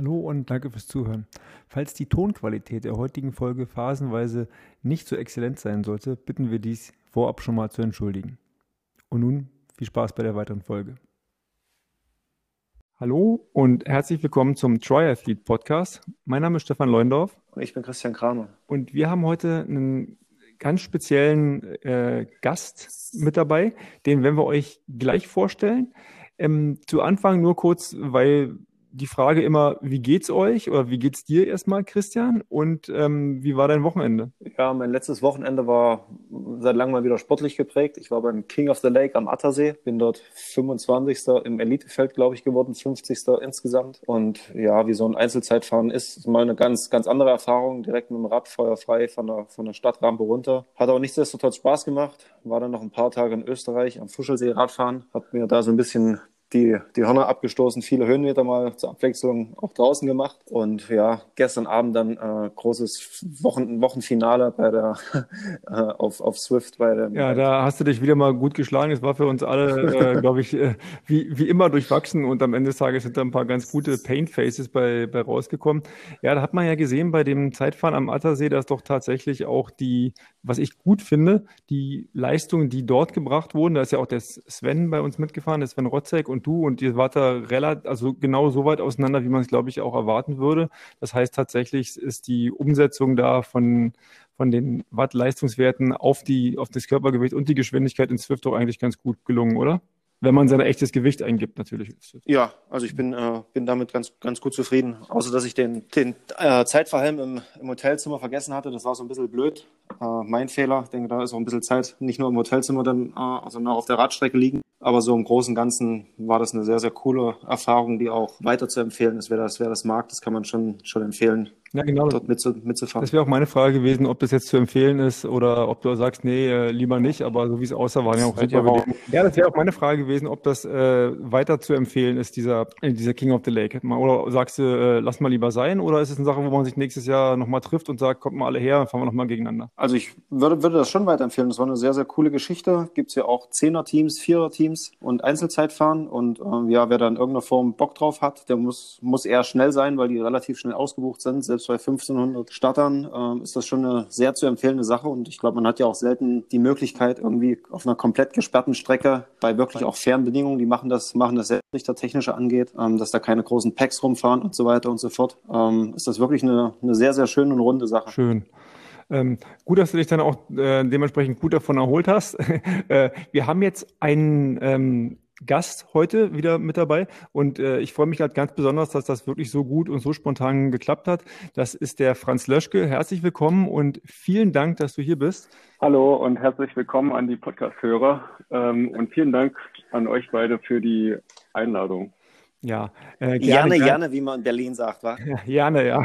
Hallo und danke fürs Zuhören. Falls die Tonqualität der heutigen Folge phasenweise nicht so exzellent sein sollte, bitten wir dies vorab schon mal zu entschuldigen. Und nun viel Spaß bei der weiteren Folge. Hallo und herzlich willkommen zum Triathlete Podcast. Mein Name ist Stefan Leundorf. Und ich bin Christian Kramer. Und wir haben heute einen ganz speziellen äh, Gast mit dabei, den werden wir euch gleich vorstellen. Ähm, zu Anfang nur kurz, weil die Frage immer, wie geht's euch oder wie geht's dir erstmal, Christian? Und ähm, wie war dein Wochenende? Ja, mein letztes Wochenende war seit langem mal wieder sportlich geprägt. Ich war beim King of the Lake am Attersee, bin dort 25. im Elitefeld, glaube ich, geworden, 50. insgesamt. Und ja, wie so ein Einzelzeitfahren ist, ist mal eine ganz, ganz andere Erfahrung, direkt mit dem Rad feuerfrei von der, von der Stadtrampe runter. Hat aber nichtsdestotrotz Spaß gemacht. War dann noch ein paar Tage in Österreich am Fuschelsee Radfahren, hab mir da so ein bisschen die, die Hörner abgestoßen, viele Höhenmeter mal zur Abwechslung auch draußen gemacht. Und ja, gestern Abend dann äh, großes Wochen, Wochenfinale bei der äh, auf, auf Swift bei der. Ja, da hast du dich wieder mal gut geschlagen. Es war für uns alle, äh, glaube ich, äh, wie, wie immer durchwachsen und am Ende des Tages sind da ein paar ganz gute Paint Faces bei, bei rausgekommen. Ja, da hat man ja gesehen bei dem Zeitfahren am Attersee, dass doch tatsächlich auch die, was ich gut finde, die Leistungen, die dort gebracht wurden, da ist ja auch der Sven bei uns mitgefahren, der Sven Rotzek und und du und ihr wart da relativ, also genau so weit auseinander, wie man es, glaube ich, auch erwarten würde. Das heißt, tatsächlich ist die Umsetzung da von, von den Watt-Leistungswerten auf auf das Körpergewicht und die Geschwindigkeit in Swift auch eigentlich ganz gut gelungen, oder? Wenn man sein echtes Gewicht eingibt, natürlich. Ja, also ich bin, äh, bin damit ganz, ganz gut zufrieden. Außer, dass ich den, den äh, Zeitverhelm im, im Hotelzimmer vergessen hatte. Das war so ein bisschen blöd. Äh, mein Fehler. Ich denke, da ist auch ein bisschen Zeit, nicht nur im Hotelzimmer, dann, äh, sondern auch auf der Radstrecke liegen. Aber so im Großen und Ganzen war das eine sehr, sehr coole Erfahrung, die auch weiter zu empfehlen ist. Wer das, wer das mag, das kann man schon, schon empfehlen. Ja, genau. Dort mitzufahren. Das wäre auch meine Frage gewesen, ob das jetzt zu empfehlen ist oder ob du sagst, nee, äh, lieber nicht, aber so wie es aussah, waren ja auch super Bedingungen. Ja, das wäre auch meine Frage gewesen, ob das äh, weiter zu empfehlen ist, dieser, äh, dieser King of the Lake. Oder sagst du, äh, lass mal lieber sein, oder ist es eine Sache, wo man sich nächstes Jahr nochmal trifft und sagt, kommt mal alle her, fahren wir nochmal gegeneinander? Also ich würde, würde das schon weiterempfehlen. Das war eine sehr, sehr coole Geschichte. Gibt es ja auch Zehner-Teams, Vierer-Teams und Einzelzeitfahren. Und ähm, ja, wer da in irgendeiner Form Bock drauf hat, der muss, muss eher schnell sein, weil die relativ schnell ausgebucht sind, selbst bei 1500 Startern äh, ist das schon eine sehr zu empfehlende Sache. Und ich glaube, man hat ja auch selten die Möglichkeit, irgendwie auf einer komplett gesperrten Strecke bei wirklich auch fairen Bedingungen, die machen das, machen das sehr was technische angeht, ähm, dass da keine großen Packs rumfahren und so weiter und so fort, ähm, ist das wirklich eine, eine sehr, sehr schöne und runde Sache. Schön. Ähm, gut, dass du dich dann auch äh, dementsprechend gut davon erholt hast. äh, wir haben jetzt einen ähm, Gast heute wieder mit dabei. Und äh, ich freue mich halt ganz besonders, dass das wirklich so gut und so spontan geklappt hat. Das ist der Franz Löschke. Herzlich willkommen und vielen Dank, dass du hier bist. Hallo und herzlich willkommen an die Podcast-Hörer ähm, und vielen Dank an euch beide für die Einladung. Ja, äh, gerne, gerne, gerne, wie man in Berlin sagt, wa? Ja, gerne, ja.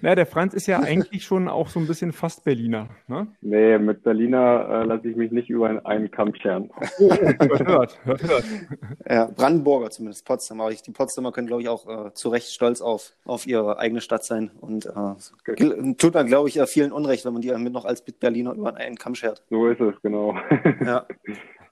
Na, der Franz ist ja eigentlich schon auch so ein bisschen fast Berliner, ne? Nee, mit Berliner äh, lasse ich mich nicht über einen Kamm scheren. Oh, hört, hört, hört, hört. Ja, Brandenburger zumindest, Potsdam. Aber die Potsdamer können, glaube ich, auch äh, zu Recht stolz auf, auf ihre eigene Stadt sein. Und äh, tut dann, glaube ich, vielen Unrecht, wenn man die mit noch als Berliner über einen Kamm schert. So ist es, genau. Ja.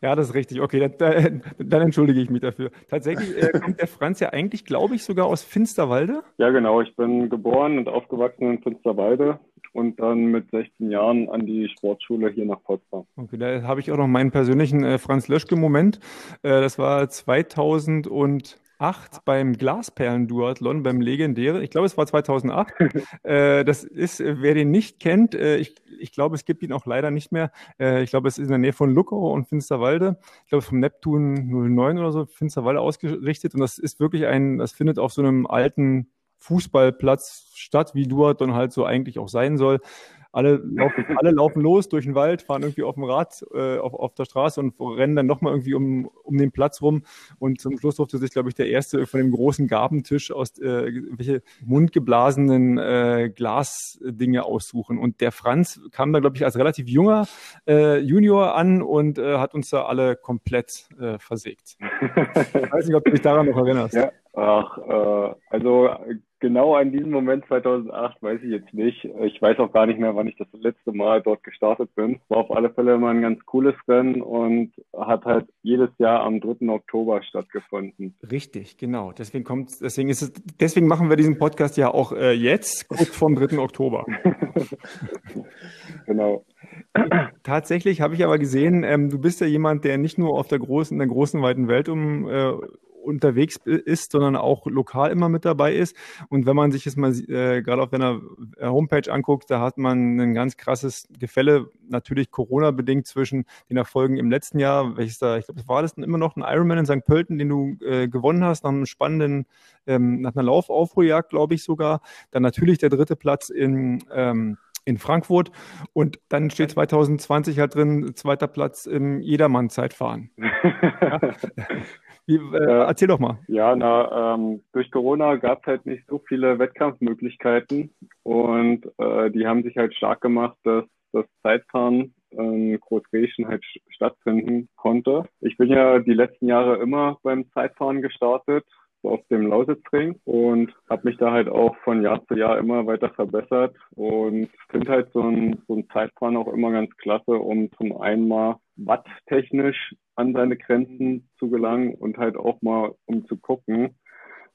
Ja, das ist richtig. Okay, dann, dann entschuldige ich mich dafür. Tatsächlich äh, kommt der Franz ja eigentlich, glaube ich, sogar aus Finsterwalde. Ja, genau. Ich bin geboren und aufgewachsen in Finsterwalde und dann mit 16 Jahren an die Sportschule hier nach Potsdam. Okay, da habe ich auch noch meinen persönlichen äh, Franz Löschke-Moment. Äh, das war 2000 und 2008 beim Glasperlen-Duathlon, beim legendären, ich glaube, es war 2008. äh, das ist, wer den nicht kennt, äh, ich, ich glaube, es gibt ihn auch leider nicht mehr. Äh, ich glaube, es ist in der Nähe von Luckau und Finsterwalde. Ich glaube, vom Neptun 09 oder so, Finsterwalde ausgerichtet. Und das ist wirklich ein, das findet auf so einem alten Fußballplatz statt, wie Duathlon halt so eigentlich auch sein soll alle laufen, alle laufen los durch den Wald, fahren irgendwie auf dem Rad äh, auf, auf der Straße und rennen dann nochmal irgendwie um, um den Platz rum. Und zum Schluss durfte sich, glaube ich, der erste von dem großen Gabentisch aus äh, welche mundgeblasenen äh, Glasdinge aussuchen. Und der Franz kam da, glaube ich, als relativ junger äh, Junior an und äh, hat uns da alle komplett äh, versägt. Ich weiß nicht, ob du dich daran noch erinnerst. Ja. Ach, äh, also genau an diesem Moment 2008 weiß ich jetzt nicht. Ich weiß auch gar nicht mehr, wann ich das letzte Mal dort gestartet bin. War auf alle Fälle immer ein ganz cooles Rennen und hat halt jedes Jahr am 3. Oktober stattgefunden. Richtig, genau. Deswegen kommt, deswegen ist es, deswegen machen wir diesen Podcast ja auch äh, jetzt, kurz vom 3. Oktober. genau. Tatsächlich habe ich aber gesehen, ähm, du bist ja jemand, der nicht nur auf der großen, in der großen weiten Welt um, äh, unterwegs ist, sondern auch lokal immer mit dabei ist. Und wenn man sich jetzt mal äh, gerade auf deiner äh, Homepage anguckt, da hat man ein ganz krasses Gefälle, natürlich Corona-bedingt zwischen den Erfolgen im letzten Jahr, welches da, ich glaube, war das immer noch ein Ironman in St. Pölten, den du äh, gewonnen hast, nach einem spannenden, ähm, nach einer Laufaufruhrjagd, glaube ich sogar. Dann natürlich der dritte Platz in ähm, in Frankfurt und dann steht 2020 halt drin, zweiter Platz im Jedermann-Zeitfahren. ja. Wie, äh, erzähl doch mal. Ja, na, ähm, durch Corona gab es halt nicht so viele Wettkampfmöglichkeiten und äh, die haben sich halt stark gemacht, dass das Zeitfahren in Großgriechen halt stattfinden konnte. Ich bin ja die letzten Jahre immer beim Zeitfahren gestartet auf dem Lausitzring und habe mich da halt auch von Jahr zu Jahr immer weiter verbessert und finde halt so ein, so ein Zeitfahren auch immer ganz klasse, um zum einen mal watttechnisch an seine Grenzen zu gelangen und halt auch mal um zu gucken,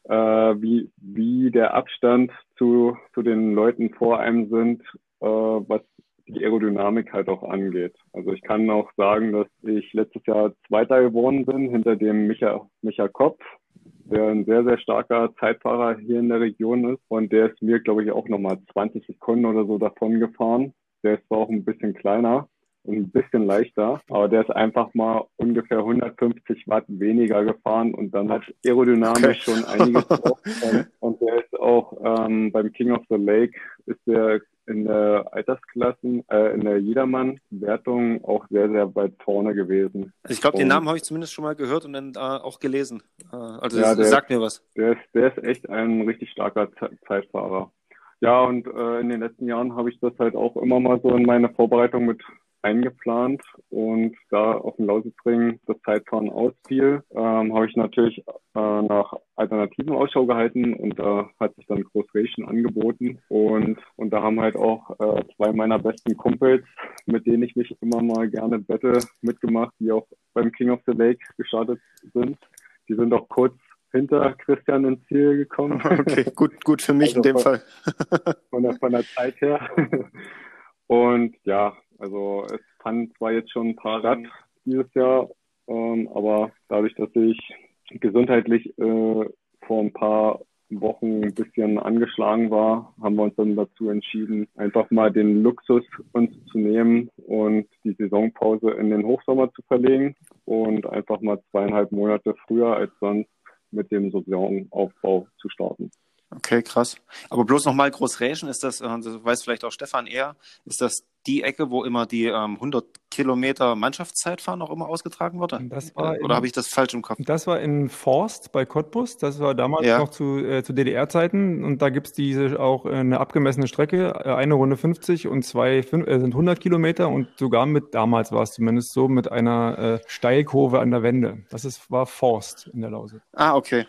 äh, wie, wie der Abstand zu, zu den Leuten vor einem sind, äh, was die Aerodynamik halt auch angeht. Also ich kann auch sagen, dass ich letztes Jahr Zweiter geworden bin hinter dem Micha, Micha Kopf, der ein sehr, sehr starker Zeitfahrer hier in der Region ist. Und der ist mir, glaube ich, auch nochmal 20 Sekunden oder so davon gefahren. Der ist zwar auch ein bisschen kleiner, und ein bisschen leichter, aber der ist einfach mal ungefähr 150 Watt weniger gefahren und dann hat aerodynamisch okay. schon einiges drauf. Der auch ähm, beim King of the Lake ist der in der Altersklassen, äh, in der Jedermann-Wertung auch sehr, sehr weit vorne gewesen. Also ich glaube, den Namen habe ich zumindest schon mal gehört und dann äh, auch gelesen. Äh, also ja, das, sagt mir was. Der ist, der ist echt ein richtig starker Zeitfahrer. Ja, und äh, in den letzten Jahren habe ich das halt auch immer mal so in meine Vorbereitung mit eingeplant und da auf dem Lausitzring das Zeitfahren ausfiel, ähm, habe ich natürlich äh, nach Alternativen Ausschau gehalten und da hat sich dann Großration angeboten und, und da haben halt auch äh, zwei meiner besten Kumpels, mit denen ich mich immer mal gerne bette, mitgemacht, die auch beim King of the Lake gestartet sind. Die sind auch kurz hinter Christian ins Ziel gekommen. Okay, gut, gut für mich also in dem von, Fall. von, der, von der Zeit her. Und ja, also es fand zwar jetzt schon ein paar Rad dieses Jahr, ähm, aber dadurch, dass ich gesundheitlich äh, vor ein paar Wochen ein bisschen angeschlagen war, haben wir uns dann dazu entschieden, einfach mal den Luxus uns zu nehmen und die Saisonpause in den Hochsommer zu verlegen und einfach mal zweieinhalb Monate früher als sonst mit dem Saisonaufbau zu starten. Okay, krass. Aber bloß nochmal Großräschen, ist das, äh, das weiß vielleicht auch Stefan eher, ist das die Ecke, wo immer die ähm, 100 Kilometer Mannschaftszeitfahren auch immer ausgetragen wurde? Das war Oder, habe ich das falsch im Kopf? Das war in Forst bei Cottbus. Das war damals ja. noch zu, äh, zu DDR-Zeiten. Und da gibt's diese auch äh, eine abgemessene Strecke, äh, eine Runde 50 und zwei fünf, äh, sind 100 Kilometer und sogar mit, damals war es zumindest so, mit einer äh, Steilkurve an der Wende. Das ist, war Forst in der Lause. Ah, okay.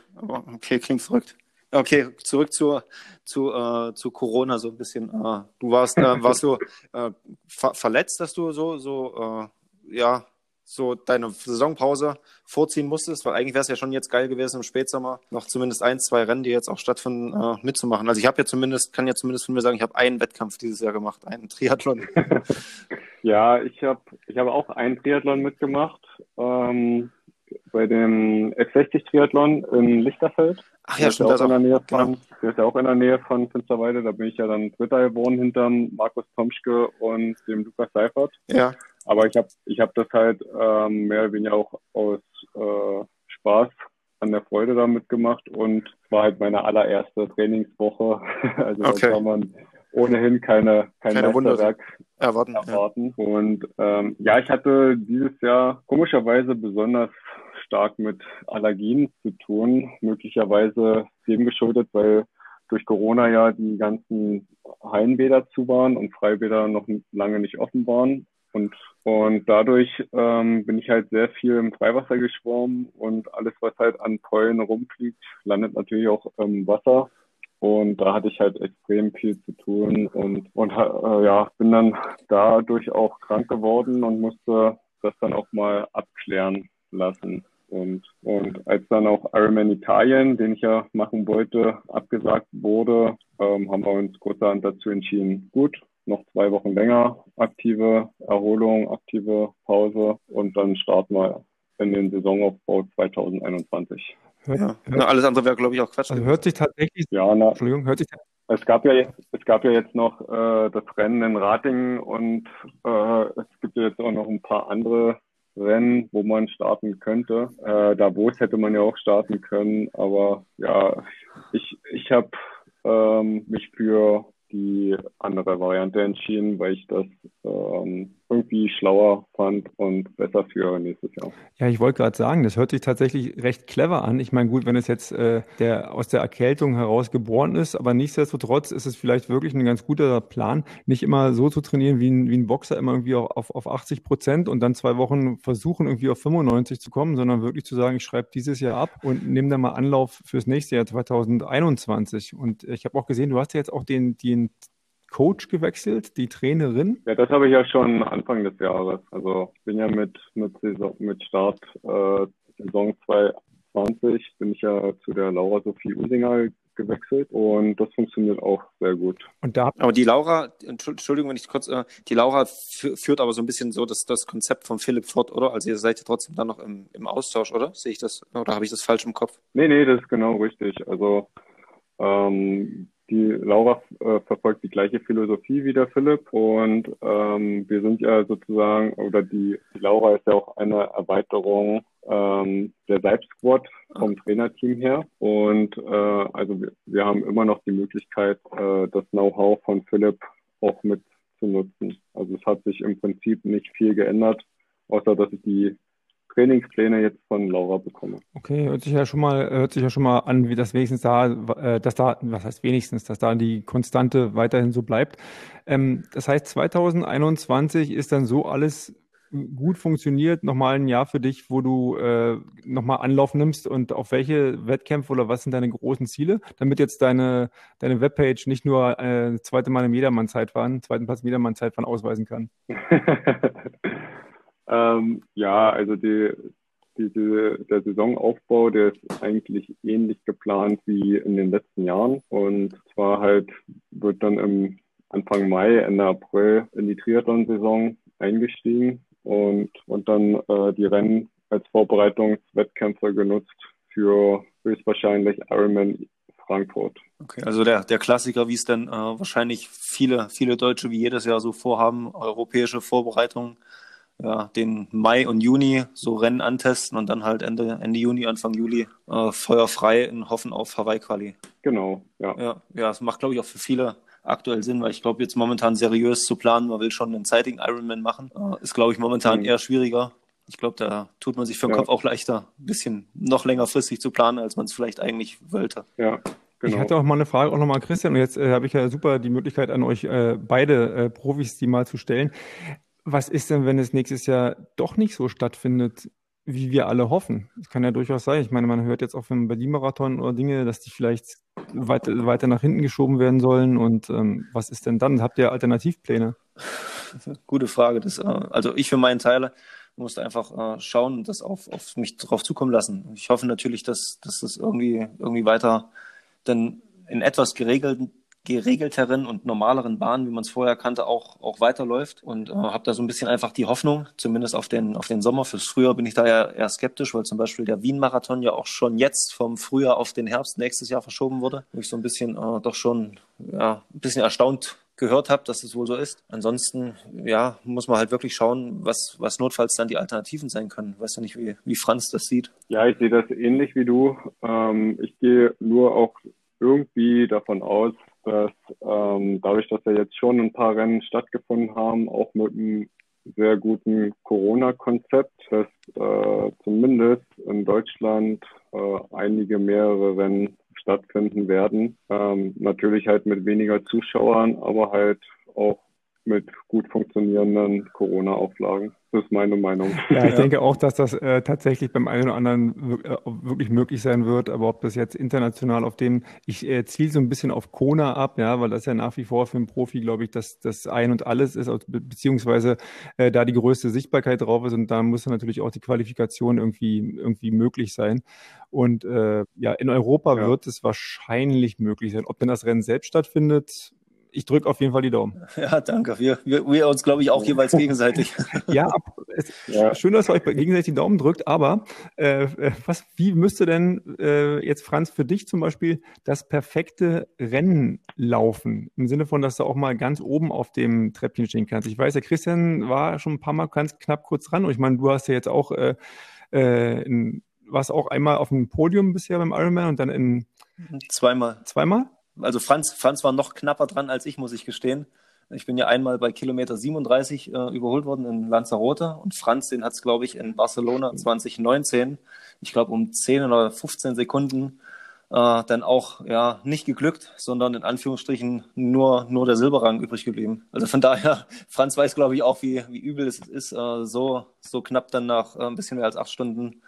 Okay, klingt verrückt. Okay, zurück zur, zu, äh, zu Corona so ein bisschen. Äh, du warst, äh, warst du äh, ver verletzt, dass du so, so, äh, ja, so deine Saisonpause vorziehen musstest, weil eigentlich wäre es ja schon jetzt geil gewesen im Spätsommer noch zumindest ein, zwei Rennen, die jetzt auch stattfinden, äh, mitzumachen. Also ich habe ja zumindest, kann ja zumindest von mir sagen, ich habe einen Wettkampf dieses Jahr gemacht, einen Triathlon. ja, ich habe ich hab auch einen Triathlon mitgemacht. Ähm, bei dem F60 Triathlon in Lichterfeld. Ach ja, stimmt. Auch in der Nähe von, genau. Der ist ja auch in der Nähe von Finsterwalde. Da bin ich ja dann Dritter geworden hinterm Markus Tomschke und dem Lukas Seifert. Ja. Aber ich habe ich hab das halt ähm, mehr oder weniger auch aus äh, Spaß an der Freude damit gemacht und war halt meine allererste Trainingswoche. also okay. da kann man ohnehin keine, kein keine Meisterwerk erwarten. erwarten. Ja. Und ähm, ja, ich hatte dieses Jahr komischerweise besonders stark mit Allergien zu tun, möglicherweise dem geschuldet, weil durch Corona ja die ganzen Hallenbäder zu waren und Freibäder noch lange nicht offen waren. Und, und dadurch ähm, bin ich halt sehr viel im Freiwasser geschwommen und alles, was halt an Pollen rumfliegt, landet natürlich auch im Wasser. und da hatte ich halt extrem viel zu tun und, und äh, ja, bin dann dadurch auch krank geworden und musste das dann auch mal abklären lassen. Und, und als dann auch Ironman Italien, den ich ja machen wollte, abgesagt wurde, ähm, haben wir uns kurzerhand dazu entschieden, gut, noch zwei Wochen länger aktive Erholung, aktive Pause und dann starten wir in den Saisonaufbau 2021. Ja. Na, alles andere wäre, glaube ich, auch Quatsch. Also hört sich tatsächlich. Ja, na, Entschuldigung, hört sich es gab ja jetzt, es gab ja jetzt noch äh, das Rennen in Ratingen und äh, es gibt ja jetzt auch noch ein paar andere Rennen, wo man starten könnte. Äh, Davos hätte man ja auch starten können, aber ja, ich, ich habe ähm, mich für die andere Variante entschieden, weil ich das ähm, irgendwie schlauer fand und besser für nächstes Jahr. Ja, ich wollte gerade sagen, das hört sich tatsächlich recht clever an. Ich meine, gut, wenn es jetzt äh, der aus der Erkältung heraus geboren ist, aber nichtsdestotrotz ist es vielleicht wirklich ein ganz guter Plan, nicht immer so zu trainieren wie ein, wie ein Boxer, immer irgendwie auf, auf 80 Prozent und dann zwei Wochen versuchen, irgendwie auf 95 zu kommen, sondern wirklich zu sagen, ich schreibe dieses Jahr ab und nehme dann mal Anlauf fürs nächste Jahr 2021. Und ich habe auch gesehen, du hast ja jetzt auch den, den Coach gewechselt, die Trainerin? Ja, das habe ich ja schon Anfang des Jahres. Also ich bin ja mit, mit, Saison, mit Start äh, Saison 2020 bin ich ja zu der Laura Sophie Usinger gewechselt und das funktioniert auch sehr gut. Und da aber die Laura, Entschuldigung, wenn ich kurz, äh, die Laura führt aber so ein bisschen so das, das Konzept von Philipp fort, oder? Also ihr seid ja trotzdem dann noch im, im Austausch, oder? Sehe ich das, oder habe ich das falsch im Kopf? Nee, nee, das ist genau richtig. Also ähm, die Laura äh, verfolgt die gleiche Philosophie wie der Philipp und ähm, wir sind ja sozusagen, oder die, die Laura ist ja auch eine Erweiterung ähm, der Selbstsquad vom Trainerteam her und äh, also wir, wir haben immer noch die Möglichkeit, äh, das Know-how von Philipp auch mit zu nutzen. Also es hat sich im Prinzip nicht viel geändert, außer dass ich die Trainingspläne jetzt von Laura bekomme. Okay, hört sich ja schon mal, hört sich ja schon mal an, wie das wenigstens da, äh, dass da, was heißt wenigstens, dass da die Konstante weiterhin so bleibt. Ähm, das heißt, 2021 ist dann so alles gut funktioniert, nochmal ein Jahr für dich, wo du äh, nochmal Anlauf nimmst und auf welche Wettkämpfe oder was sind deine großen Ziele, damit jetzt deine, deine Webpage nicht nur äh, zweite Mal im Jedermann-Zeitfahren, zweiten Platz im Jedermann-Zeitfahren ausweisen kann? Ähm, ja, also die, diese, der Saisonaufbau, der ist eigentlich ähnlich geplant wie in den letzten Jahren. Und zwar halt wird dann im Anfang Mai, Ende April in die Triathlon-Saison eingestiegen und, und dann äh, die Rennen als Vorbereitungswettkämpfe genutzt für höchstwahrscheinlich Ironman Frankfurt. Okay, also der, der Klassiker, wie es dann äh, wahrscheinlich viele, viele Deutsche wie jedes Jahr so vorhaben, europäische Vorbereitungen ja, den Mai und Juni so Rennen antesten und dann halt Ende, Ende Juni, Anfang Juli äh, feuerfrei in Hoffen auf Hawaii-Quali. Genau, ja. Ja, ja, das macht, glaube ich, auch für viele aktuell Sinn, weil ich glaube, jetzt momentan seriös zu planen, man will schon einen zeitigen Ironman machen, äh, ist, glaube ich, momentan mhm. eher schwieriger. Ich glaube, da tut man sich für den ja. Kopf auch leichter, ein bisschen noch längerfristig zu planen, als man es vielleicht eigentlich wollte. Ja, Genau. Ich hatte auch mal eine Frage auch nochmal an Christian und jetzt äh, habe ich ja super die Möglichkeit an euch äh, beide äh, Profis die mal zu stellen. Was ist denn, wenn es nächstes Jahr doch nicht so stattfindet, wie wir alle hoffen? Das kann ja durchaus sein. Ich meine, man hört jetzt auch vom Berlin-Marathon oder Dinge, dass die vielleicht weiter, weiter nach hinten geschoben werden sollen. Und ähm, was ist denn dann? Habt ihr Alternativpläne? Gute Frage. Das, äh, also ich für meinen Teil musste einfach äh, schauen und das auf, auf mich drauf zukommen lassen. Ich hoffe natürlich, dass, dass das irgendwie, irgendwie weiter dann in etwas geregelten geregelteren und normaleren Bahnen, wie man es vorher kannte, auch, auch weiterläuft. Und äh, habe da so ein bisschen einfach die Hoffnung, zumindest auf den, auf den Sommer. Fürs Frühjahr bin ich da ja eher skeptisch, weil zum Beispiel der Wien-Marathon ja auch schon jetzt vom Frühjahr auf den Herbst nächstes Jahr verschoben wurde. Wo ich so ein bisschen äh, doch schon ja, ein bisschen erstaunt gehört habe, dass es wohl so ist. Ansonsten, ja, muss man halt wirklich schauen, was, was notfalls dann die Alternativen sein können. Weißt du nicht, wie, wie Franz das sieht? Ja, ich sehe das ähnlich wie du. Ähm, ich gehe nur auch irgendwie davon aus, dass ähm, dadurch, dass ja jetzt schon ein paar Rennen stattgefunden haben, auch mit einem sehr guten Corona-Konzept, dass äh, zumindest in Deutschland äh, einige mehrere Rennen stattfinden werden. Ähm, natürlich halt mit weniger Zuschauern, aber halt auch mit gut funktionierenden Corona-Auflagen. Das ist meine Meinung. Ja, ich denke auch, dass das äh, tatsächlich beim einen oder anderen äh, wirklich möglich sein wird. Aber ob das jetzt international auf dem, ich äh, ziele so ein bisschen auf Kona ab, ja, weil das ja nach wie vor für einen Profi, glaube ich, das, das Ein und Alles ist, beziehungsweise äh, da die größte Sichtbarkeit drauf ist und da muss dann natürlich auch die Qualifikation irgendwie, irgendwie möglich sein. Und äh, ja, in Europa ja. wird es wahrscheinlich möglich sein. Ob denn das Rennen selbst stattfindet, ich drücke auf jeden Fall die Daumen. Ja, danke. Wir, wir, wir uns, glaube ich, auch jeweils gegenseitig. ja, es, ja, schön, dass ihr euch gegenseitig die Daumen drückt, aber äh, was, wie müsste denn äh, jetzt, Franz, für dich zum Beispiel das perfekte Rennen laufen? Im Sinne von, dass du auch mal ganz oben auf dem Treppchen stehen kannst. Ich weiß, der Christian war schon ein paar Mal ganz knapp kurz dran und ich meine, du hast ja jetzt auch, äh, äh, in, warst auch einmal auf dem Podium bisher beim Ironman und dann in Zweimal. Zweimal? Also Franz, Franz war noch knapper dran als ich, muss ich gestehen. Ich bin ja einmal bei Kilometer 37 äh, überholt worden in Lanzarote und Franz, den hat es, glaube ich, in Barcelona 2019, ich glaube um 10 oder 15 Sekunden äh, dann auch ja nicht geglückt, sondern in Anführungsstrichen nur, nur der Silberrang übrig geblieben. Also von daher, Franz weiß, glaube ich, auch, wie, wie übel es ist, äh, so, so knapp dann nach äh, ein bisschen mehr als acht Stunden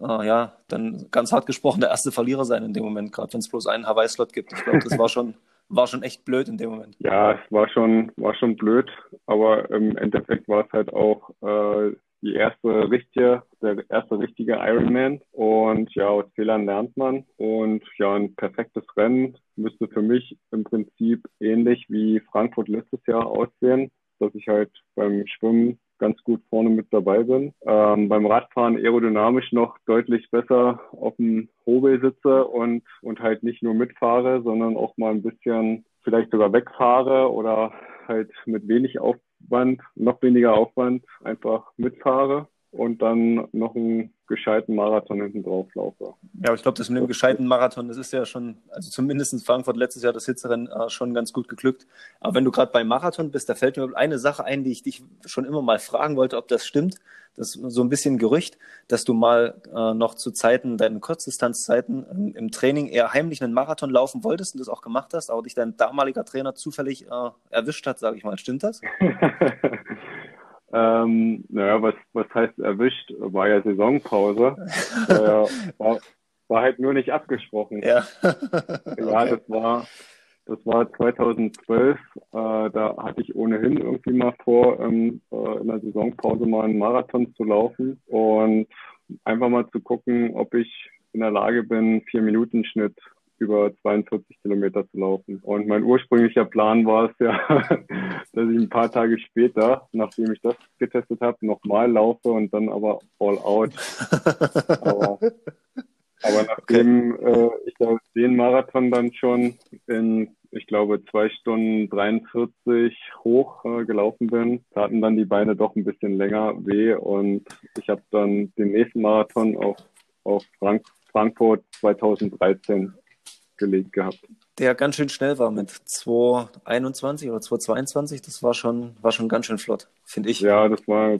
äh, ja, dann ganz hart gesprochen der erste Verlierer sein in dem Moment, gerade wenn es bloß einen Hawaii-Slot gibt. Ich glaube, das war schon, war schon echt blöd in dem Moment. Ja, es war schon, war schon blöd, aber im Endeffekt war es halt auch äh, die erste richtige, der erste richtige Ironman. Und ja, aus Fehlern lernt man. Und ja, ein perfektes Rennen müsste für mich im Prinzip ähnlich wie Frankfurt letztes Jahr aussehen, dass ich halt beim Schwimmen ganz gut vorne mit dabei bin. Ähm, beim Radfahren aerodynamisch noch deutlich besser auf dem Hobel sitze und, und halt nicht nur mitfahre, sondern auch mal ein bisschen vielleicht sogar wegfahre oder halt mit wenig Aufwand, noch weniger Aufwand einfach mitfahre und dann noch einen gescheiten Marathon hinten drauf laufe. Ja, aber ich glaube, das mit dem gescheiten Marathon, das ist ja schon, also zumindest in Frankfurt letztes Jahr das Hitzerennen äh, schon ganz gut geglückt. Aber wenn du gerade beim Marathon bist, da fällt mir eine Sache ein, die ich dich schon immer mal fragen wollte, ob das stimmt. Das ist so ein bisschen Gerücht, dass du mal äh, noch zu Zeiten, deinen Kurzdistanzzeiten ähm, im Training eher heimlich einen Marathon laufen wolltest und das auch gemacht hast, aber dich dein damaliger Trainer zufällig äh, erwischt hat, sage ich mal. Stimmt das? Ähm, naja, was, was heißt erwischt? War ja Saisonpause. äh, war, war halt nur nicht abgesprochen. Ja, ja das war das war 2012. Äh, da hatte ich ohnehin irgendwie mal vor, ähm, äh, in der Saisonpause mal einen Marathon zu laufen und einfach mal zu gucken, ob ich in der Lage bin, vier Minuten Schnitt über 42 Kilometer zu laufen. Und mein ursprünglicher Plan war es ja, dass ich ein paar Tage später, nachdem ich das getestet habe, nochmal laufe und dann aber all out. aber, aber nachdem okay. äh, ich den Marathon dann schon in, ich glaube, zwei Stunden 43 hoch äh, gelaufen bin, taten dann die Beine doch ein bisschen länger weh und ich habe dann den nächsten Marathon auf, auf Frank Frankfurt 2013 gelegt gehabt. Der ganz schön schnell war mit 221 oder 222, das war schon, war schon ganz schön flott, finde ich. Ja, das war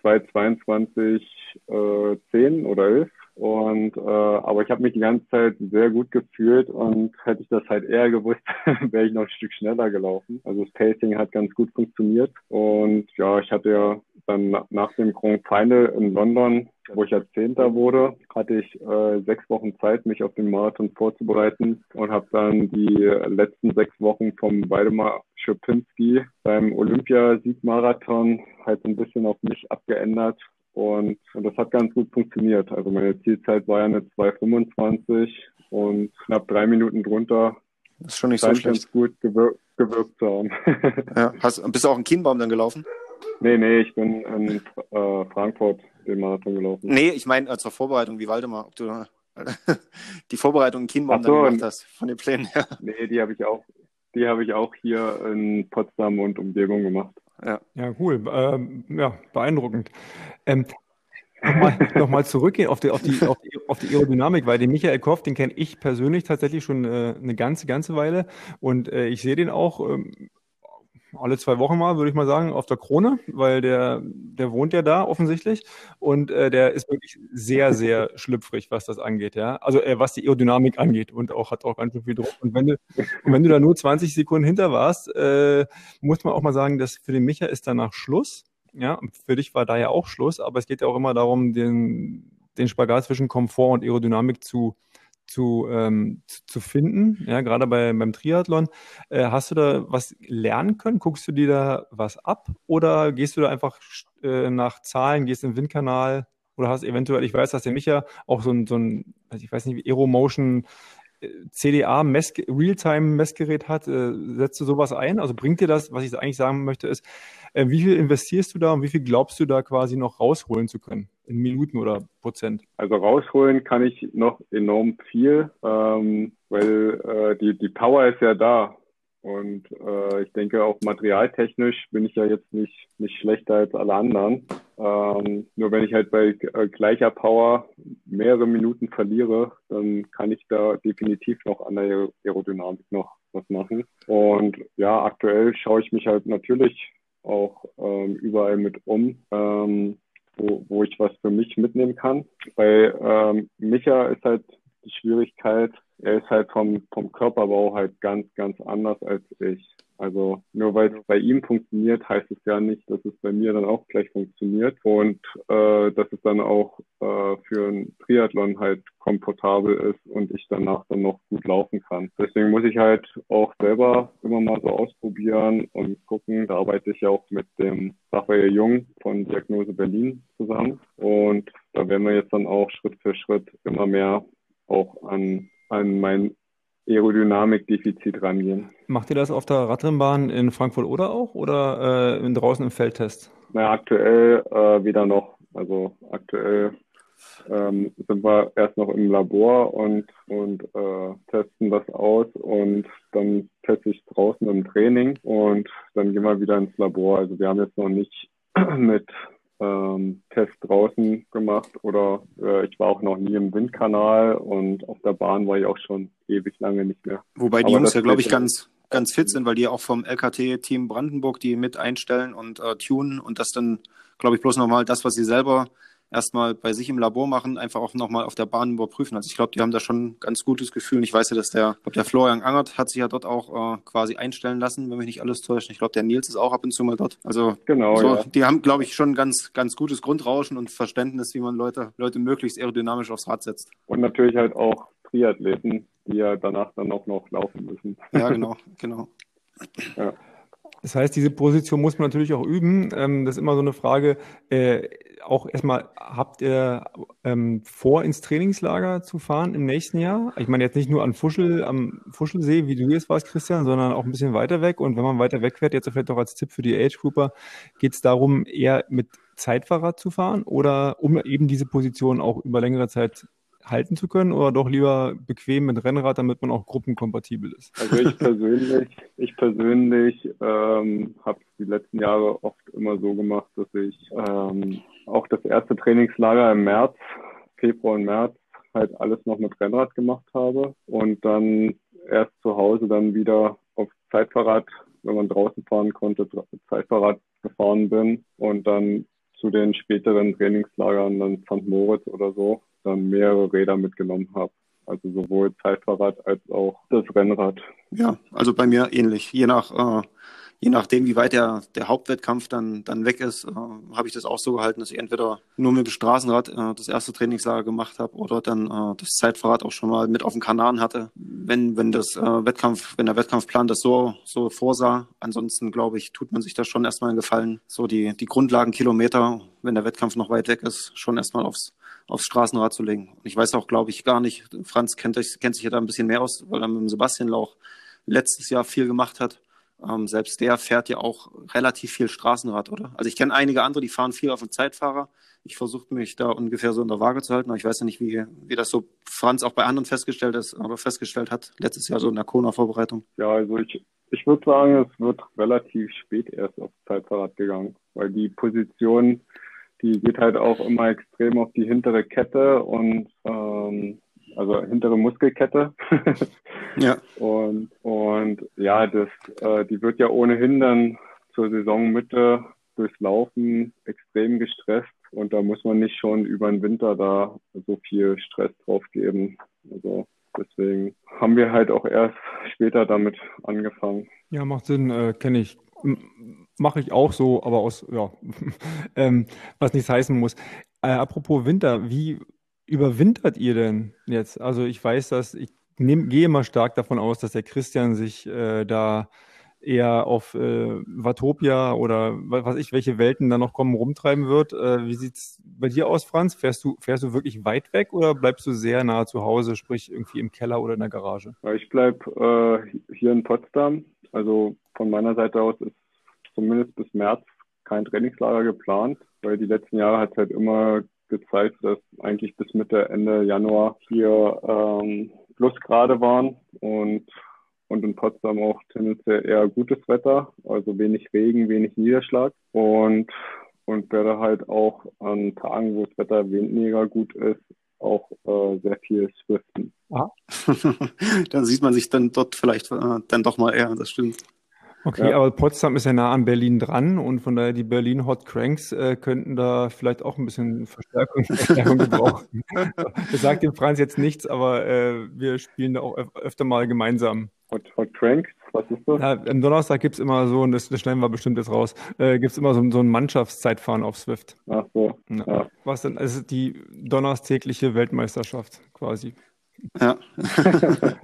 222, äh, 10 oder 11. Und äh, aber ich habe mich die ganze Zeit sehr gut gefühlt und hätte ich das halt eher gewusst, wäre ich noch ein Stück schneller gelaufen. Also das Pacing hat ganz gut funktioniert. Und ja, ich hatte ja dann nach dem Grand Final in London, wo ich ja Zehnter wurde, hatte ich äh, sechs Wochen Zeit, mich auf den Marathon vorzubereiten und habe dann die letzten sechs Wochen vom Waldemar Schopinski beim Olympiasiegmarathon halt ein bisschen auf mich abgeändert und, und das hat ganz gut funktioniert. Also meine Zielzeit war ja eine 2,25 und knapp drei Minuten drunter. Das ist schon nicht so schlecht. ganz gut gewir gewirkt zu haben. ja. Hast, bist du auch in Kienbaum dann gelaufen? Nee, nee, ich bin in äh, Frankfurt den Marathon gelaufen. Nee, ich meine äh, zur Vorbereitung, wie Waldemar, ob du die Vorbereitung in Kienbaum so, dann gemacht hast, von den Plänen her. Nee, die habe ich auch, die habe ich auch hier in Potsdam und Umgebung gemacht. Ja, ja cool. Ähm, ja, beeindruckend. Ähm, Nochmal, nochmal zurückgehen auf die, auf, die, auf, die, auf die Aerodynamik, weil den Michael Koff, den kenne ich persönlich tatsächlich schon äh, eine ganze, ganze Weile und äh, ich sehe den auch ähm, alle zwei Wochen mal, würde ich mal sagen, auf der Krone, weil der, der wohnt ja da offensichtlich und äh, der ist wirklich sehr, sehr schlüpfrig, was das angeht, ja. Also äh, was die Aerodynamik angeht und auch hat auch ganz schön viel Druck. Und wenn du, und wenn du da nur 20 Sekunden hinter warst, äh, muss man auch mal sagen, dass für den Micha ist danach Schluss. Ja, für dich war da ja auch Schluss, aber es geht ja auch immer darum, den, den Spagat zwischen Komfort und Aerodynamik zu, zu, ähm, zu, zu, finden, ja, gerade bei, beim Triathlon. Äh, hast du da was lernen können? Guckst du dir da was ab oder gehst du da einfach äh, nach Zahlen, gehst im Windkanal oder hast eventuell, ich weiß, dass der Micha auch so ein, so ein ich weiß nicht, Aeromotion CDA Realtime-Messgerät hat, äh, setzt du sowas ein? Also bringt dir das, was ich eigentlich sagen möchte, ist, äh, wie viel investierst du da und wie viel glaubst du da quasi noch rausholen zu können? in Minuten oder Prozent? Also rausholen kann ich noch enorm viel, ähm, weil äh, die, die Power ist ja da. Und äh, ich denke auch materialtechnisch bin ich ja jetzt nicht, nicht schlechter als alle anderen. Ähm, nur wenn ich halt bei äh, gleicher Power mehrere Minuten verliere, dann kann ich da definitiv noch an der Aerodynamik noch was machen. Und ja, aktuell schaue ich mich halt natürlich auch ähm, überall mit um. Ähm, wo, wo ich was für mich mitnehmen kann. Bei ähm, Micha ist halt Schwierigkeit, er ist halt vom, vom Körperbau halt ganz, ganz anders als ich. Also nur weil es bei ihm funktioniert, heißt es ja nicht, dass es bei mir dann auch gleich funktioniert und äh, dass es dann auch äh, für ein Triathlon halt komfortabel ist und ich danach dann noch gut laufen kann. Deswegen muss ich halt auch selber immer mal so ausprobieren und gucken. Da arbeite ich ja auch mit dem Raphael Jung von Diagnose Berlin zusammen und da werden wir jetzt dann auch Schritt für Schritt immer mehr auch an, an mein Aerodynamikdefizit rangehen. Macht ihr das auf der Radrennbahn in Frankfurt oder auch oder äh, draußen im Feldtest? Na, aktuell äh, wieder noch. Also aktuell ähm, sind wir erst noch im Labor und, und äh, testen das aus und dann teste ich draußen im Training und dann gehen wir wieder ins Labor. Also wir haben jetzt noch nicht mit ähm, Test draußen gemacht oder äh, ich war auch noch nie im Windkanal und auf der Bahn war ich auch schon ewig lange nicht mehr. Wobei die Aber Jungs ja, glaube ich, ganz, ganz fit sind, weil die auch vom LKT-Team Brandenburg die mit einstellen und äh, tunen und das dann, glaube ich, bloß nochmal das, was sie selber erstmal bei sich im Labor machen, einfach auch nochmal auf der Bahn überprüfen. Also ich glaube, die haben da schon ein ganz gutes Gefühl. Ich weiß ja, dass der, ich der Florian Angert hat sich ja dort auch äh, quasi einstellen lassen, wenn mich nicht alles täuscht. Ich glaube, der Nils ist auch ab und zu mal dort. Also genau, so, ja. die haben, glaube ich, schon ganz, ganz gutes Grundrauschen und Verständnis, wie man Leute, Leute möglichst aerodynamisch aufs Rad setzt. Und natürlich halt auch Triathleten, die ja danach dann auch noch laufen müssen. Ja, genau, genau. Ja. Das heißt, diese Position muss man natürlich auch üben. Ähm, das ist immer so eine Frage. Äh, auch erstmal, habt ihr ähm, vor, ins Trainingslager zu fahren im nächsten Jahr? Ich meine jetzt nicht nur an Fuschel, am Fuschelsee, wie du jetzt warst, Christian, sondern auch ein bisschen weiter weg. Und wenn man weiter weg fährt, jetzt vielleicht auch als Tipp für die Age Grouper, geht es darum, eher mit Zeitfahrrad zu fahren oder um eben diese Position auch über längere Zeit halten zu können oder doch lieber bequem mit Rennrad, damit man auch gruppenkompatibel ist? Also ich persönlich, ich persönlich ähm, habe die letzten Jahre oft immer so gemacht, dass ich ähm, auch das erste Trainingslager im März, Februar und März halt alles noch mit Rennrad gemacht habe und dann erst zu Hause dann wieder auf Zeitfahrrad, wenn man draußen fahren konnte, Zeitfahrrad gefahren bin und dann zu den späteren Trainingslagern dann St. Moritz oder so dann mehrere Räder mitgenommen habe. Also sowohl Zeitfahrrad als auch das Rennrad. Ja, also bei mir ähnlich. Je nach äh, je nachdem, wie weit der, der Hauptwettkampf dann, dann weg ist, äh, habe ich das auch so gehalten, dass ich entweder nur mit dem Straßenrad äh, das erste Trainingslager gemacht habe oder dann äh, das Zeitfahrrad auch schon mal mit auf dem Kanaren hatte, wenn, wenn das äh, Wettkampf, wenn der Wettkampfplan das so, so vorsah. Ansonsten, glaube ich, tut man sich das schon erstmal einen Gefallen, so die, die Grundlagenkilometer, wenn der Wettkampf noch weit weg ist, schon erstmal aufs, aufs Straßenrad zu legen. Und ich weiß auch, glaube ich, gar nicht, Franz kennt, kennt sich ja da ein bisschen mehr aus, weil er mit dem Sebastian Lauch letztes Jahr viel gemacht hat. Ähm, selbst der fährt ja auch relativ viel Straßenrad, oder? Also ich kenne einige andere, die fahren viel auf dem Zeitfahrer. Ich versuche mich da ungefähr so in der Waage zu halten, aber ich weiß ja nicht, wie, wie das so Franz auch bei anderen festgestellt ist, aber festgestellt hat, letztes Jahr so in der Kona-Vorbereitung. Ja, also ich, ich würde sagen, es wird relativ spät erst aufs Zeitfahrrad gegangen, weil die Position, die geht halt auch immer extrem auf die hintere Kette und ähm, also hintere Muskelkette. ja. Und, und ja, das, äh, die wird ja ohnehin dann zur Saisonmitte durchs Laufen extrem gestresst und da muss man nicht schon über den Winter da so viel Stress drauf geben. Also deswegen haben wir halt auch erst später damit angefangen. Ja, macht Sinn, äh, kenne ich. Mache ich auch so, aber aus, ja, ähm, was nichts heißen muss. Äh, apropos Winter, wie überwintert ihr denn jetzt? Also ich weiß, dass ich nehm, gehe mal stark davon aus, dass der Christian sich äh, da eher auf äh, Watopia oder was weiß ich, welche Welten da noch kommen, rumtreiben wird. Äh, wie sieht's bei dir aus, Franz? Fährst du, fährst du wirklich weit weg oder bleibst du sehr nah zu Hause, sprich irgendwie im Keller oder in der Garage? Ich bleib äh, hier in Potsdam. Also von meiner Seite aus ist zumindest bis März kein Trainingslager geplant, weil die letzten Jahre hat es halt immer gezeigt, dass eigentlich bis Mitte, Ende Januar hier ähm, Plusgrade waren und und in Potsdam auch tendenziell eher gutes Wetter, also wenig Regen, wenig Niederschlag und und werde halt auch an Tagen, wo das Wetter weniger gut ist, auch äh, sehr viel swiften. Ah. dann sieht man sich dann dort vielleicht äh, dann doch mal eher, das stimmt. Okay, ja. aber Potsdam ist ja nah an Berlin dran und von daher die Berlin Hot Cranks äh, könnten da vielleicht auch ein bisschen Verstärkung, Verstärkung gebrauchen. das sagt dem Franz jetzt nichts, aber äh, wir spielen da auch öf öfter mal gemeinsam. Hot, Hot Cranks, was ist das? Ja, am Donnerstag gibt es immer so, und das, das stellen wir bestimmt jetzt raus, äh, gibt es immer so, so ein Mannschaftszeitfahren auf Swift. Ach so. Ja. Was denn? Also die donnerstägliche Weltmeisterschaft quasi. Ja.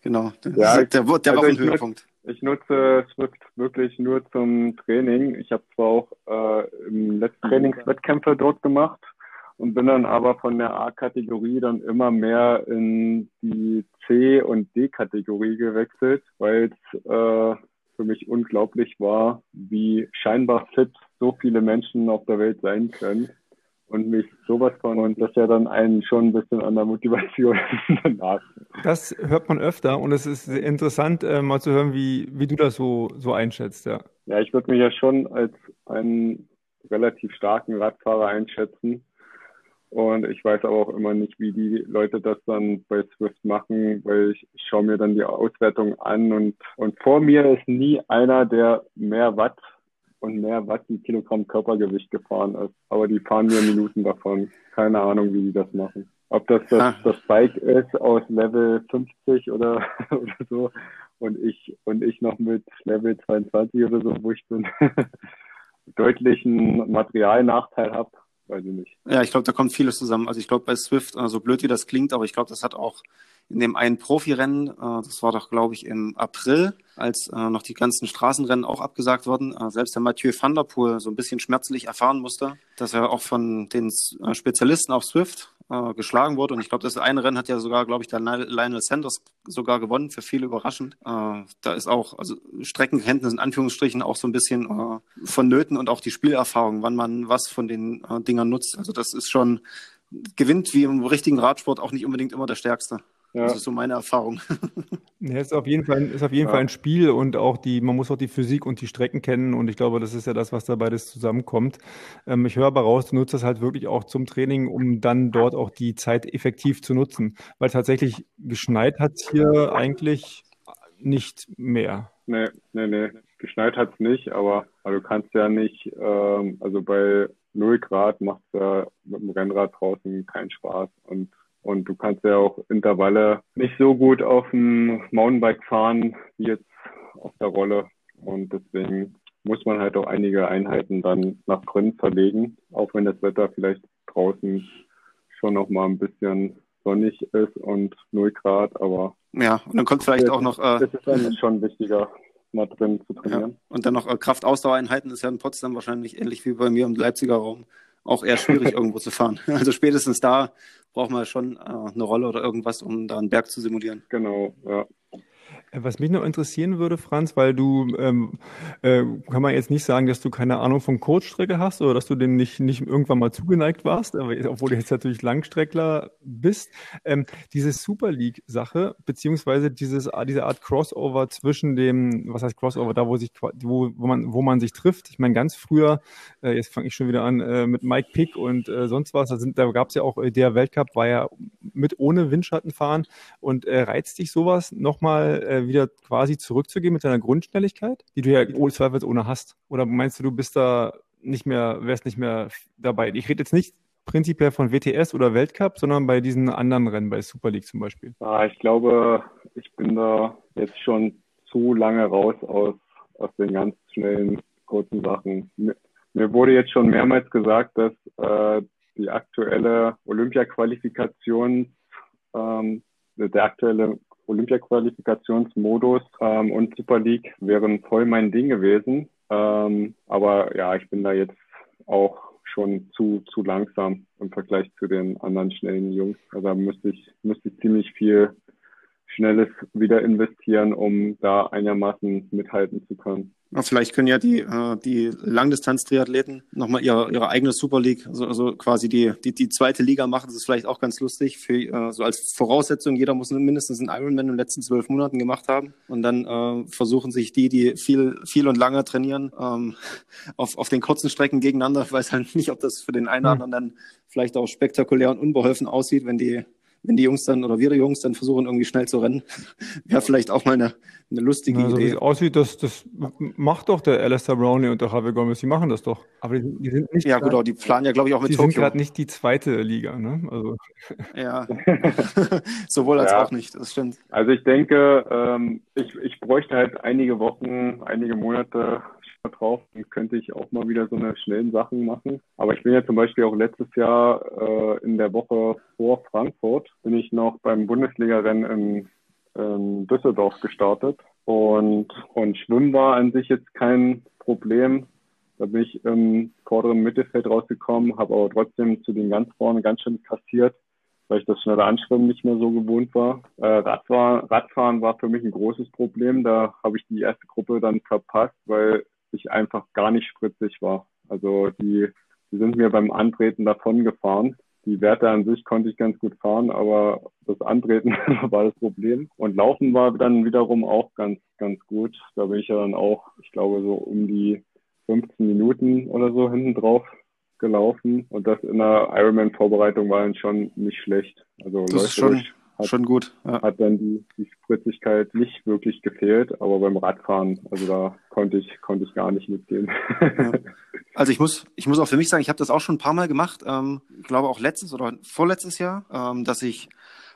genau. Ja, der, der, der also war ein Höhepunkt. Ich nutze Swift wirklich nur zum Training. Ich habe zwar auch äh, im letzten Trainingswettkämpfe dort gemacht und bin dann aber von der A-Kategorie dann immer mehr in die C- und D-Kategorie gewechselt, weil es äh, für mich unglaublich war, wie scheinbar fit so viele Menschen auf der Welt sein können und mich sowas von und das ja dann einen schon ein bisschen an der Motivation danach. Das hört man öfter und es ist interessant, äh, mal zu hören, wie, wie du das so, so einschätzt, ja. Ja, ich würde mich ja schon als einen relativ starken Radfahrer einschätzen. Und ich weiß aber auch immer nicht, wie die Leute das dann bei Swift machen, weil ich, ich schaue mir dann die Auswertung an und, und vor mir ist nie einer, der mehr Watt und mehr Watt die Kilogramm Körpergewicht gefahren ist. Aber die fahren mir Minuten davon. Keine Ahnung, wie die das machen. Ob das das, ah. das Bike ist aus Level 50 oder, oder so und ich und ich noch mit Level 22 oder so, wo ich so einen deutlichen Materialnachteil habe, weiß ich nicht. Ja, ich glaube, da kommt vieles zusammen. Also ich glaube bei Swift, so also blöd wie das klingt, aber ich glaube, das hat auch in dem einen Profirennen, äh, das war doch, glaube ich, im April, als äh, noch die ganzen Straßenrennen auch abgesagt wurden, äh, selbst der Mathieu van der Poel so ein bisschen schmerzlich erfahren musste, dass er auch von den äh, Spezialisten auf Swift äh, geschlagen wurde. Und ich glaube, das eine Rennen hat ja sogar, glaube ich, der Lionel Sanders sogar gewonnen, für viele überraschend. Äh, da ist auch, also Streckenkenntnis in Anführungsstrichen auch so ein bisschen äh, vonnöten und auch die Spielerfahrung, wann man was von den äh, Dingern nutzt. Also das ist schon, gewinnt wie im richtigen Radsport auch nicht unbedingt immer der Stärkste. Ja. Das ist so meine Erfahrung. Ja, ist auf jeden Fall, ist auf jeden ja. Fall ein Spiel und auch die, man muss auch die Physik und die Strecken kennen und ich glaube, das ist ja das, was da beides zusammenkommt. Ähm, ich höre aber raus, du nutzt das halt wirklich auch zum Training, um dann dort auch die Zeit effektiv zu nutzen, weil tatsächlich geschneit hat es hier eigentlich nicht mehr. Nee, nee, nee. Geschneit hat es nicht, aber, aber, du kannst ja nicht, ähm, also bei 0 Grad macht es ja mit dem Rennrad draußen keinen Spaß und und du kannst ja auch Intervalle nicht so gut auf dem Mountainbike fahren wie jetzt auf der Rolle. Und deswegen muss man halt auch einige Einheiten dann nach drin verlegen, auch wenn das Wetter vielleicht draußen schon noch mal ein bisschen sonnig ist und 0 Grad, aber ja, und dann kommt vielleicht auch noch äh, das ist dann schon wichtiger, mal drin zu trainieren. Ja. Und dann noch äh, Kraftausdauereinheiten ist ja in Potsdam wahrscheinlich ähnlich wie bei mir im Leipziger Raum auch eher schwierig irgendwo zu fahren. Also spätestens da braucht man schon äh, eine Rolle oder irgendwas, um da einen Berg zu simulieren. Genau, ja. Was mich noch interessieren würde, Franz, weil du, ähm, äh, kann man jetzt nicht sagen, dass du keine Ahnung von Kurzstrecke hast oder dass du dem nicht, nicht irgendwann mal zugeneigt warst, obwohl du jetzt natürlich Langstreckler bist. Ähm, diese Super League-Sache, beziehungsweise dieses, diese Art Crossover zwischen dem, was heißt Crossover, da wo sich, wo, wo man, wo man sich trifft. Ich meine, ganz früher, äh, jetzt fange ich schon wieder an, äh, mit Mike Pick und äh, sonst was, da, da gab es ja auch, äh, der Weltcup war ja mit ohne Windschatten fahren und äh, reizt dich sowas nochmal äh, wieder quasi zurückzugehen mit deiner Grundschnelligkeit, die du ja ohne zweifelsohne hast? Oder meinst du, du bist da nicht mehr, wärst nicht mehr dabei? Ich rede jetzt nicht prinzipiell von WTS oder Weltcup, sondern bei diesen anderen Rennen, bei Super League zum Beispiel. Ah, ich glaube, ich bin da jetzt schon zu lange raus aus, aus den ganz schnellen, kurzen Sachen. Mir, mir wurde jetzt schon mehrmals gesagt, dass äh, die aktuelle Olympia-Qualifikation, ähm, der aktuelle Olympia-Qualifikationsmodus ähm, und Super League wären voll mein Ding gewesen. Ähm, aber ja, ich bin da jetzt auch schon zu, zu langsam im Vergleich zu den anderen schnellen Jungs. Also da müsste ich, müsste ich ziemlich viel Schnelles wieder investieren, um da einigermaßen mithalten zu können. Vielleicht können ja die, äh, die Langdistanz-Triathleten nochmal ihre, ihre eigene Super League, also, also quasi die, die, die zweite Liga machen. Das ist vielleicht auch ganz lustig. Für, äh, so als Voraussetzung, jeder muss mindestens einen Ironman in den letzten zwölf Monaten gemacht haben. Und dann äh, versuchen sich die, die viel, viel und lange trainieren, ähm, auf, auf den kurzen Strecken gegeneinander. Ich weiß halt nicht, ob das für den einen oder anderen dann vielleicht auch spektakulär und unbeholfen aussieht, wenn die wenn die Jungs dann oder wir die Jungs dann versuchen, irgendwie schnell zu rennen. Wäre vielleicht auch mal eine, eine lustige Na, Idee. So wie es aussieht, das, das macht doch der Alistair Brownlee und der Javier Gomez, die machen das doch. Aber die, die sind nicht. Ja, gut, aber die planen ja, glaube ich, auch mit die Tokio. sind gerade nicht die zweite Liga, ne? Also. Ja, sowohl als Ja. auch nicht, das stimmt. Also ich denke, ähm, ich, ich bräuchte halt einige Wochen, einige Monate drauf, dann könnte ich auch mal wieder so eine schnellen Sachen machen. Aber ich bin ja zum Beispiel auch letztes Jahr äh, in der Woche vor Frankfurt, bin ich noch beim Bundesliga-Rennen in, in Düsseldorf gestartet. Und, und Schwimmen war an sich jetzt kein Problem. Da bin ich im vorderen Mittelfeld rausgekommen, habe aber trotzdem zu den ganz vorne ganz schön kassiert, weil ich das schnelle Anschwimmen nicht mehr so gewohnt war. Äh, Radfahren, Radfahren war für mich ein großes Problem. Da habe ich die erste Gruppe dann verpasst, weil ich einfach gar nicht spritzig war. Also die, die sind mir beim Antreten davon gefahren. Die Werte an sich konnte ich ganz gut fahren, aber das Antreten war das Problem. Und Laufen war dann wiederum auch ganz, ganz gut. Da bin ich ja dann auch, ich glaube, so um die 15 Minuten oder so hinten drauf gelaufen. Und das in der Ironman-Vorbereitung war dann schon nicht schlecht. Also Das ist schon, läuferisch hat, schon gut. Ja. hat dann die, die Spritzigkeit nicht wirklich gefehlt, aber beim Radfahren, also da konnte ich, konnte ich gar nicht mitgehen. Also ich muss, ich muss auch für mich sagen, ich habe das auch schon ein paar Mal gemacht. Ähm, ich glaube auch letztes oder vorletztes Jahr, ähm, dass ich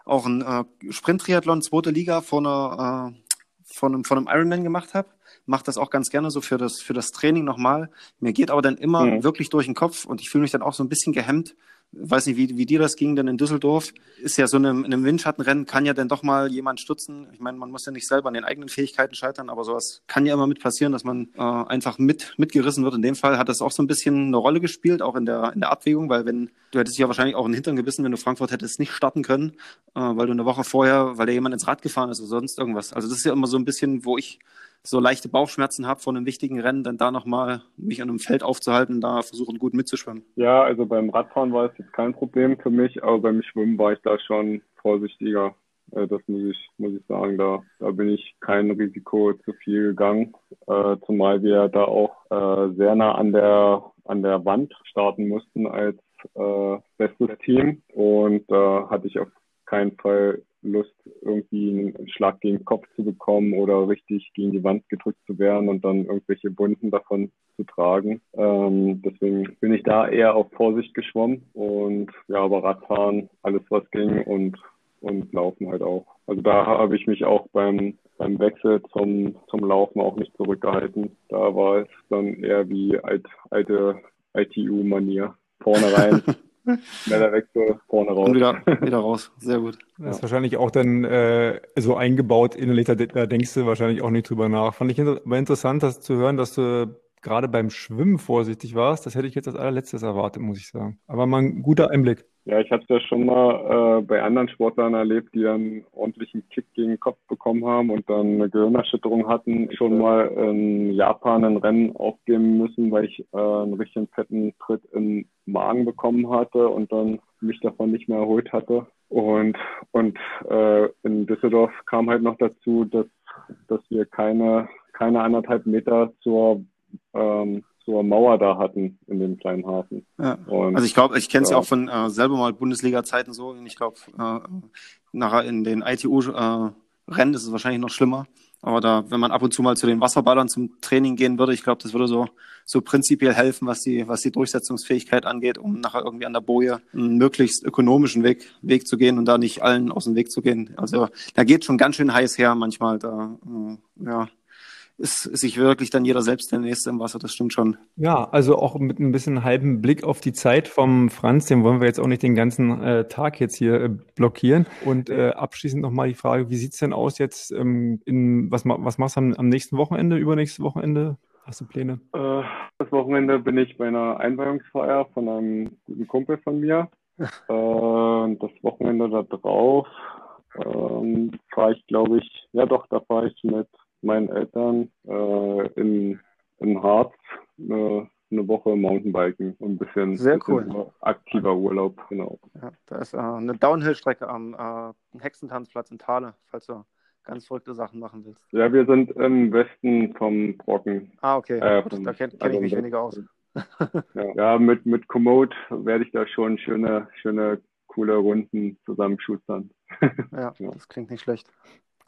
auch ein äh, Sprint-Triathlon, zweite Liga von einer, äh, von einem, von einem Ironman gemacht habe. Mache das auch ganz gerne so für das, für das Training nochmal. Mir geht aber dann immer Mhm. wirklich durch den Kopf und ich fühle mich dann auch so ein bisschen gehemmt. Weiß nicht, wie, wie dir das ging denn in Düsseldorf. Ist ja so in einem, in einem Windschattenrennen, kann ja dann doch mal jemand stützen. Ich meine, man muss ja nicht selber an den eigenen Fähigkeiten scheitern, aber sowas kann ja immer mit passieren, dass man äh, einfach mit, mitgerissen wird. In dem Fall hat das auch so ein bisschen eine Rolle gespielt, auch in der, in der Abwägung, weil wenn, du hättest dich ja wahrscheinlich auch in den Hintern gebissen, wenn du Frankfurt hättest nicht starten können, äh, weil du eine Woche vorher, weil da jemand ins Rad gefahren ist oder sonst irgendwas. Also das ist ja immer so ein bisschen, wo ich so leichte Bauchschmerzen habe vor einem wichtigen Rennen, dann da nochmal mich an einem Feld aufzuhalten und da versuchen, gut mitzuschwimmen. ja, also beim Radfahren war es jetzt kein Problem für mich, aber beim Schwimmen war ich da schon vorsichtiger. Äh, Das muss ich, muss ich sagen. Da, da bin ich kein Risiko zu viel gegangen. Äh, zumal wir da auch äh, sehr nah an der, an der Wand starten mussten als bestes Team. Und da hatte ich auf keinen Fall Lust, irgendwie einen Schlag gegen den Kopf zu bekommen oder richtig gegen die Wand gedrückt zu werden und dann irgendwelche Wunden davon zu tragen. Ähm, deswegen bin ich da eher auf Vorsicht geschwommen und ja, aber Radfahren, alles was ging und und Laufen halt auch. Also da habe ich mich auch beim beim Wechsel zum zum Laufen auch nicht zurückgehalten. Da war es dann eher wie alt, alte ITU-Manier. Vorne rein, schneller Wechsel, vorne raus. Und wieder, wieder raus. Sehr gut. Das ist wahrscheinlich auch dann äh, so eingebaut innerlich, da, da denkst du wahrscheinlich auch nicht drüber nach. Fand ich inter aber interessant, das zu hören, dass du gerade beim Schwimmen vorsichtig warst. Das hätte ich jetzt als allerletztes erwartet, muss ich sagen. Aber mal ein guter Einblick. Ja, ich habe es ja schon mal äh, bei anderen Sportlern erlebt, die einen ordentlichen Kick gegen den Kopf bekommen haben und dann eine Gehirnerschütterung hatten. Schon mal in Japan ein Rennen aufgeben müssen, weil ich äh, einen richtigen fetten Tritt im Magen bekommen hatte und dann mich davon nicht mehr erholt hatte. Und, und äh, in Düsseldorf kam halt noch dazu, dass, dass wir keine, keine anderthalb Meter zur ähm, zur Mauer da hatten in dem kleinen Hafen. Ja. Und, also ich glaube, ich kenne es ja. auch von äh, selber mal Bundesliga-Zeiten so. Und ich glaube, äh, nachher in den ITU-Rennen äh, ist es wahrscheinlich noch schlimmer. Aber da, wenn man ab und zu mal zu den Wasserballern zum Training gehen würde, ich glaube, das würde so, so prinzipiell helfen, was die, was die Durchsetzungsfähigkeit angeht, um nachher irgendwie an der Boje einen möglichst ökonomischen Weg, Weg zu gehen und da nicht allen aus dem Weg zu gehen. Also da geht schon ganz schön heiß her manchmal. Da, äh, ja, ist sich wirklich dann jeder selbst der Nächste im Wasser, das stimmt schon. Ja, also auch mit ein bisschen halben Blick auf die Zeit vom Franz, den wollen wir jetzt auch nicht den ganzen äh, Tag jetzt hier äh, blockieren. Und äh, abschließend nochmal die Frage, wie sieht's denn aus jetzt, ähm, in, was, was machst du am, am nächsten Wochenende, übernächstes Wochenende? Hast du Pläne? Äh, das Wochenende bin ich bei einer Einweihungsfeier von einem guten Kumpel von mir. Äh, das Wochenende da drauf ähm, fahre ich, glaube ich, ja doch, da fahre ich mit meinen Eltern äh, in, in Harz äh, eine Woche Mountainbiken und ein bisschen, Sehr bisschen cool. aktiver Urlaub, genau. Ja, da ist äh, eine Downhill-Strecke am äh, Hexentanzplatz in Thale, falls du ganz verrückte Sachen machen willst. Ja, wir sind im Westen vom Brocken. Ah, okay. Äh, Gut, da kenne kenn also ich mich weniger aus. ja, ja, mit, mit Komoot werde ich da schon schöne, schöne, coole Runden zusammenschustern. ja, ja, das klingt nicht schlecht.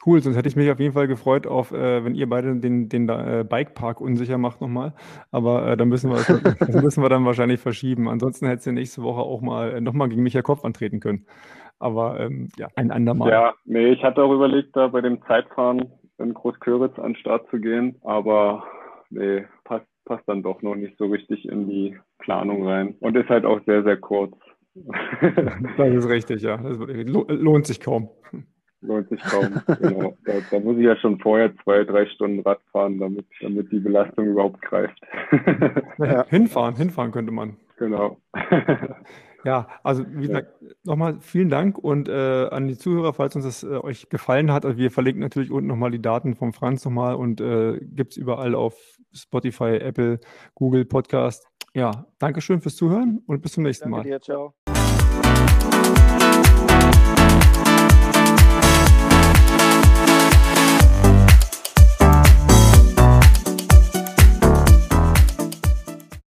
Cool, sonst hätte ich mich auf jeden Fall gefreut, auf, äh, wenn ihr beide den, den äh, Bikepark unsicher macht nochmal. Aber äh, dann müssen wir, das müssen wir dann wahrscheinlich verschieben. Ansonsten hättest du nächste Woche auch mal äh, nochmal gegen Michael Kopf antreten können. Aber ähm, ja, ein andermal. Ja, nee, ich hatte auch überlegt, da bei dem Zeitfahren in Großköritz an den Start zu gehen, aber nee, passt, passt dann doch noch nicht so richtig in die Planung rein. Und ist halt auch sehr, sehr kurz. das ist richtig, ja. Das lohnt sich kaum. Lohnt sich kaum. genau. Da, da, muss ich ja schon vorher zwei, drei Stunden Rad fahren, damit, damit die Belastung überhaupt greift. ja, hinfahren, hinfahren könnte man. Genau. Ja, also wie gesagt, ja. nochmal vielen Dank und äh, an die Zuhörer, falls uns das äh, euch gefallen hat. Also wir verlinken natürlich unten nochmal die Daten vom Franz nochmal und äh, gibt es überall auf Spotify, Apple, Google Podcast. Ja, Dankeschön fürs Zuhören und bis zum nächsten Danke Mal. Dir, ciao.